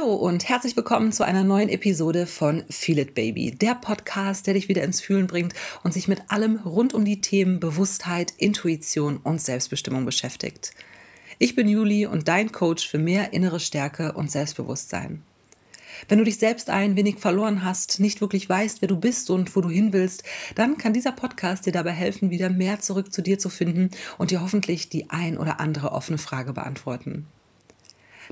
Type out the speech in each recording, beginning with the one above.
Hallo und herzlich willkommen zu einer neuen Episode von Feel It Baby, der Podcast, der dich wieder ins Fühlen bringt und sich mit allem rund um die Themen Bewusstheit, Intuition und Selbstbestimmung beschäftigt. Ich bin Juli und dein Coach für mehr innere Stärke und Selbstbewusstsein. Wenn du dich selbst ein wenig verloren hast, nicht wirklich weißt, wer du bist und wo du hin willst, dann kann dieser Podcast dir dabei helfen, wieder mehr zurück zu dir zu finden und dir hoffentlich die ein oder andere offene Frage beantworten.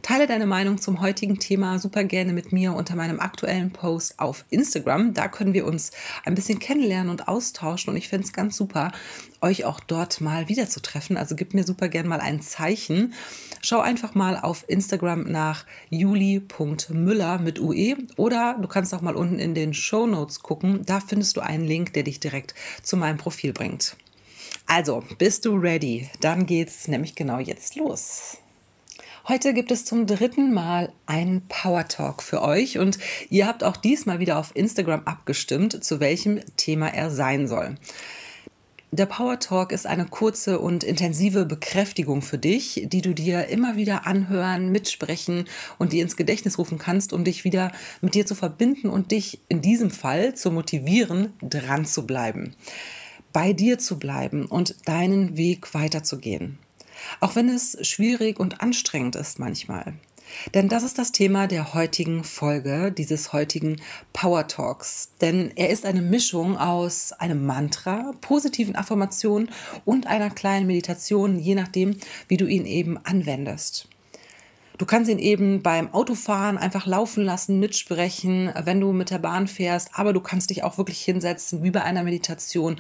Teile deine Meinung zum heutigen Thema super gerne mit mir unter meinem aktuellen Post auf Instagram. Da können wir uns ein bisschen kennenlernen und austauschen und ich fände es ganz super, euch auch dort mal wiederzutreffen. Also gib mir super gerne mal ein Zeichen. Schau einfach mal auf Instagram nach juli.müller mit UE oder du kannst auch mal unten in den Show Notes gucken. Da findest du einen Link, der dich direkt zu meinem Profil bringt. Also, bist du ready? Dann geht's nämlich genau jetzt los. Heute gibt es zum dritten Mal einen Power Talk für euch und ihr habt auch diesmal wieder auf Instagram abgestimmt, zu welchem Thema er sein soll. Der Power Talk ist eine kurze und intensive Bekräftigung für dich, die du dir immer wieder anhören, mitsprechen und dir ins Gedächtnis rufen kannst, um dich wieder mit dir zu verbinden und dich in diesem Fall zu motivieren, dran zu bleiben, bei dir zu bleiben und deinen Weg weiterzugehen. Auch wenn es schwierig und anstrengend ist manchmal. Denn das ist das Thema der heutigen Folge, dieses heutigen Power Talks. Denn er ist eine Mischung aus einem Mantra, positiven Affirmationen und einer kleinen Meditation, je nachdem, wie du ihn eben anwendest. Du kannst ihn eben beim Autofahren einfach laufen lassen, mitsprechen, wenn du mit der Bahn fährst, aber du kannst dich auch wirklich hinsetzen, wie bei einer Meditation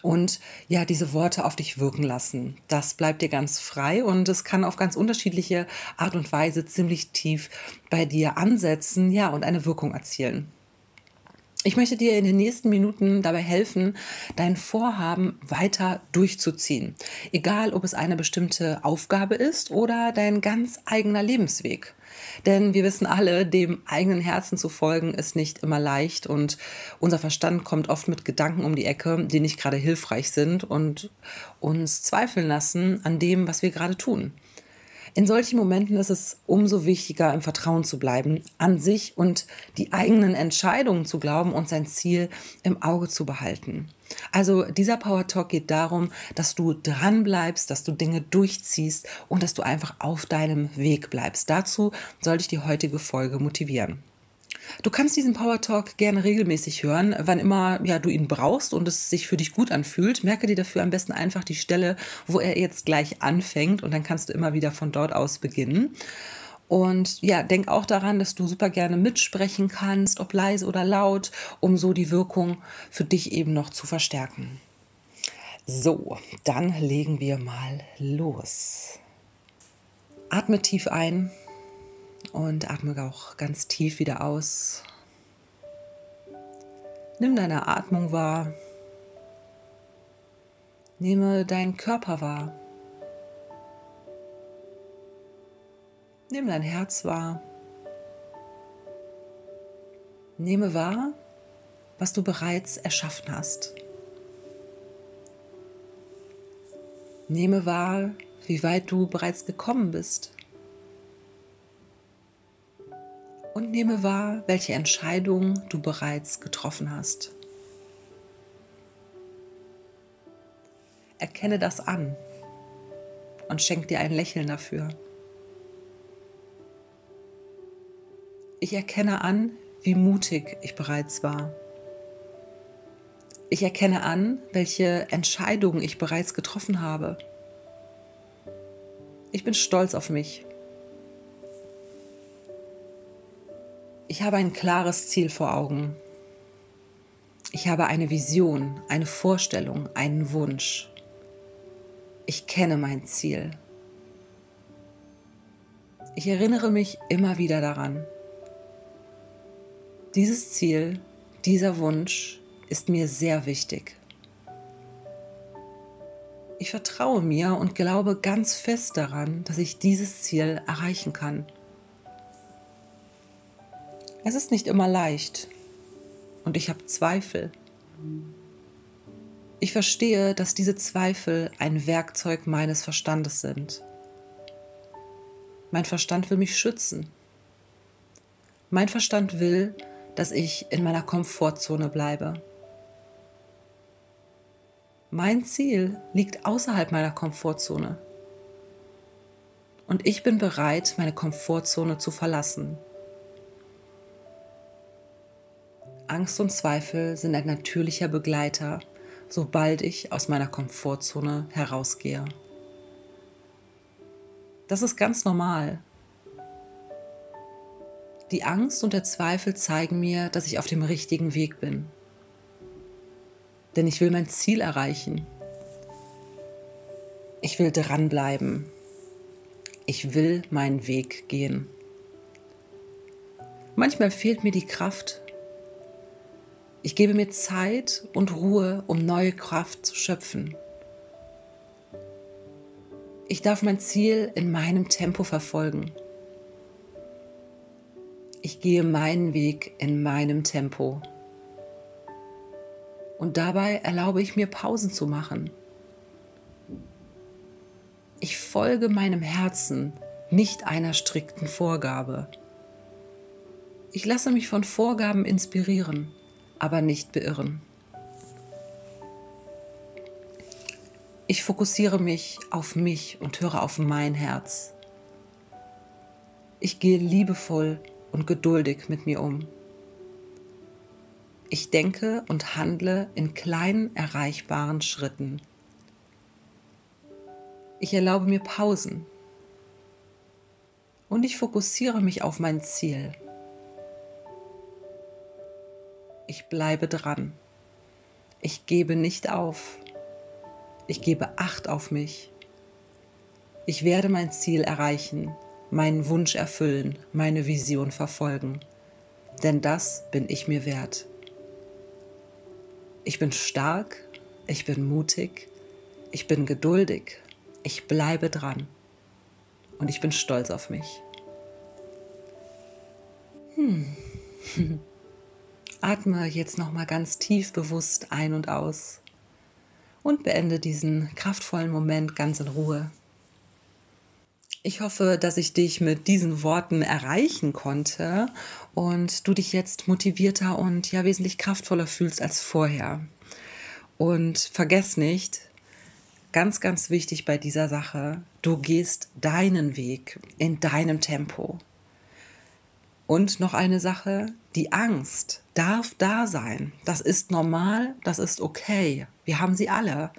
und ja, diese Worte auf dich wirken lassen. Das bleibt dir ganz frei und es kann auf ganz unterschiedliche Art und Weise ziemlich tief bei dir ansetzen, ja, und eine Wirkung erzielen. Ich möchte dir in den nächsten Minuten dabei helfen, dein Vorhaben weiter durchzuziehen. Egal, ob es eine bestimmte Aufgabe ist oder dein ganz eigener Lebensweg. Denn wir wissen alle, dem eigenen Herzen zu folgen ist nicht immer leicht und unser Verstand kommt oft mit Gedanken um die Ecke, die nicht gerade hilfreich sind und uns zweifeln lassen an dem, was wir gerade tun. In solchen Momenten ist es umso wichtiger, im Vertrauen zu bleiben, an sich und die eigenen Entscheidungen zu glauben und sein Ziel im Auge zu behalten. Also dieser Power Talk geht darum, dass du dran bleibst, dass du Dinge durchziehst und dass du einfach auf deinem Weg bleibst. Dazu soll dich die heutige Folge motivieren. Du kannst diesen Power Talk gerne regelmäßig hören, wann immer ja, du ihn brauchst und es sich für dich gut anfühlt. Merke dir dafür am besten einfach die Stelle, wo er jetzt gleich anfängt und dann kannst du immer wieder von dort aus beginnen. Und ja, denk auch daran, dass du super gerne mitsprechen kannst, ob leise oder laut, um so die Wirkung für dich eben noch zu verstärken. So, dann legen wir mal los. Atme tief ein und atme auch ganz tief wieder aus. Nimm deine Atmung wahr. Nehme deinen Körper wahr. Nimm dein Herz wahr. Nehme wahr, was du bereits erschaffen hast. Nehme wahr, wie weit du bereits gekommen bist. Nehme wahr, welche Entscheidungen du bereits getroffen hast. Erkenne das an und schenk dir ein Lächeln dafür. Ich erkenne an, wie mutig ich bereits war. Ich erkenne an, welche Entscheidungen ich bereits getroffen habe. Ich bin stolz auf mich Ich habe ein klares Ziel vor Augen. Ich habe eine Vision, eine Vorstellung, einen Wunsch. Ich kenne mein Ziel. Ich erinnere mich immer wieder daran. Dieses Ziel, dieser Wunsch ist mir sehr wichtig. Ich vertraue mir und glaube ganz fest daran, dass ich dieses Ziel erreichen kann. Es ist nicht immer leicht und ich habe Zweifel. Ich verstehe, dass diese Zweifel ein Werkzeug meines Verstandes sind. Mein Verstand will mich schützen. Mein Verstand will, dass ich in meiner Komfortzone bleibe. Mein Ziel liegt außerhalb meiner Komfortzone. Und ich bin bereit, meine Komfortzone zu verlassen. Angst und Zweifel sind ein natürlicher Begleiter, sobald ich aus meiner Komfortzone herausgehe. Das ist ganz normal. Die Angst und der Zweifel zeigen mir, dass ich auf dem richtigen Weg bin. Denn ich will mein Ziel erreichen. Ich will dranbleiben. Ich will meinen Weg gehen. Manchmal fehlt mir die Kraft. Ich gebe mir Zeit und Ruhe, um neue Kraft zu schöpfen. Ich darf mein Ziel in meinem Tempo verfolgen. Ich gehe meinen Weg in meinem Tempo. Und dabei erlaube ich mir Pausen zu machen. Ich folge meinem Herzen, nicht einer strikten Vorgabe. Ich lasse mich von Vorgaben inspirieren, aber nicht beirren. Ich fokussiere mich auf mich und höre auf mein Herz. Ich gehe liebevoll und geduldig mit mir um. Ich denke und handle in kleinen erreichbaren Schritten. Ich erlaube mir Pausen. Und ich fokussiere mich auf mein Ziel. Ich bleibe dran. Ich gebe nicht auf. Ich gebe Acht auf mich. Ich werde mein Ziel erreichen, meinen Wunsch erfüllen, meine Vision verfolgen. Denn das bin ich mir wert. Ich bin stark, ich bin mutig, ich bin geduldig, ich bleibe dran und ich bin stolz auf mich. Hm. Atme jetzt noch mal ganz tief bewusst ein und aus und beende diesen kraftvollen Moment ganz in Ruhe. Ich hoffe, dass ich dich mit diesen Worten erreichen konnte und du dich jetzt motivierter und ja wesentlich kraftvoller fühlst als vorher. Und vergess nicht, ganz, ganz wichtig bei dieser Sache, du gehst deinen Weg in deinem Tempo. Und noch eine Sache, die Angst darf da sein. Das ist normal, das ist okay. Wir haben sie alle.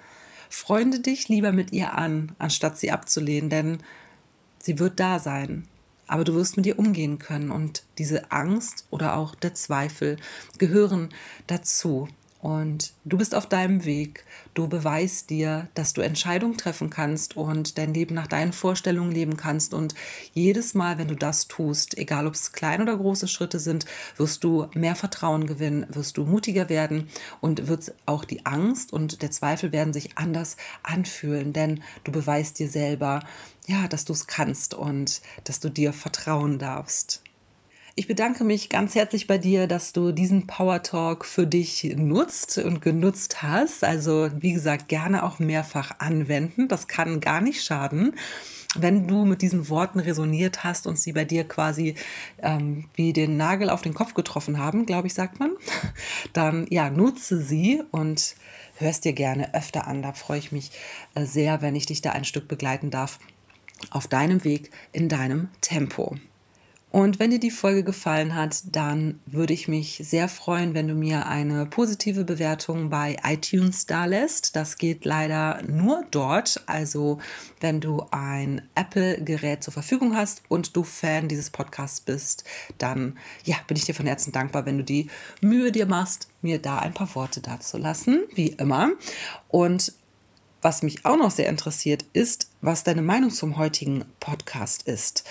Freunde dich lieber mit ihr an, anstatt sie abzulehnen, denn sie wird da sein. Aber du wirst mit ihr umgehen können und diese Angst oder auch der Zweifel gehören dazu. Und du bist auf deinem Weg. Du beweist dir, dass du Entscheidungen treffen kannst und dein Leben nach deinen Vorstellungen leben kannst. Und jedes Mal, wenn du das tust, egal ob es kleine oder große Schritte sind, wirst du mehr Vertrauen gewinnen, wirst du mutiger werden und wird auch die Angst und der Zweifel werden sich anders anfühlen. Denn du beweist dir selber, ja, dass du es kannst und dass du dir vertrauen darfst. Ich bedanke mich ganz herzlich bei dir, dass du diesen Power Talk für dich nutzt und genutzt hast. Also, wie gesagt, gerne auch mehrfach anwenden. Das kann gar nicht schaden. Wenn du mit diesen Worten resoniert hast und sie bei dir quasi ähm, wie den Nagel auf den Kopf getroffen haben, glaube ich, sagt man, dann ja, nutze sie und hörst dir gerne öfter an. Da freue ich mich äh, sehr, wenn ich dich da ein Stück begleiten darf auf deinem Weg in deinem Tempo. Und wenn dir die Folge gefallen hat, dann würde ich mich sehr freuen, wenn du mir eine positive Bewertung bei iTunes da lässt. Das geht leider nur dort. Also wenn du ein Apple-Gerät zur Verfügung hast und du Fan dieses Podcasts bist, dann ja, bin ich dir von Herzen dankbar, wenn du die Mühe dir machst, mir da ein paar Worte dazu lassen, wie immer. Und was mich auch noch sehr interessiert, ist, was deine Meinung zum heutigen Podcast ist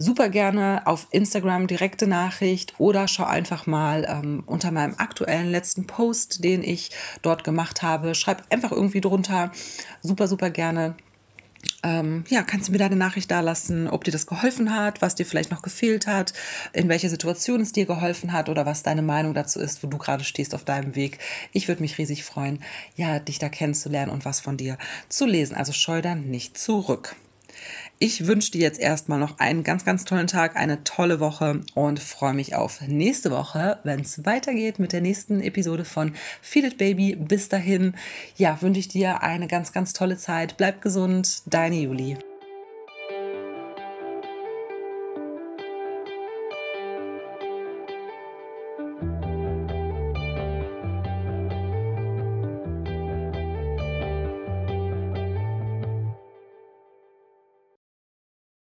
super gerne auf Instagram direkte Nachricht oder schau einfach mal ähm, unter meinem aktuellen letzten Post, den ich dort gemacht habe. Schreib einfach irgendwie drunter. Super, super gerne. Ähm, ja, kannst du mir deine Nachricht da lassen, ob dir das geholfen hat, was dir vielleicht noch gefehlt hat, in welcher Situation es dir geholfen hat oder was deine Meinung dazu ist, wo du gerade stehst auf deinem Weg. Ich würde mich riesig freuen, ja, dich da kennenzulernen und was von dir zu lesen. Also scheu dann nicht zurück. Ich wünsche dir jetzt erstmal noch einen ganz, ganz tollen Tag, eine tolle Woche und freue mich auf nächste Woche, wenn es weitergeht mit der nächsten Episode von Feel It Baby. Bis dahin, ja, wünsche ich dir eine ganz, ganz tolle Zeit. Bleib gesund, deine Juli.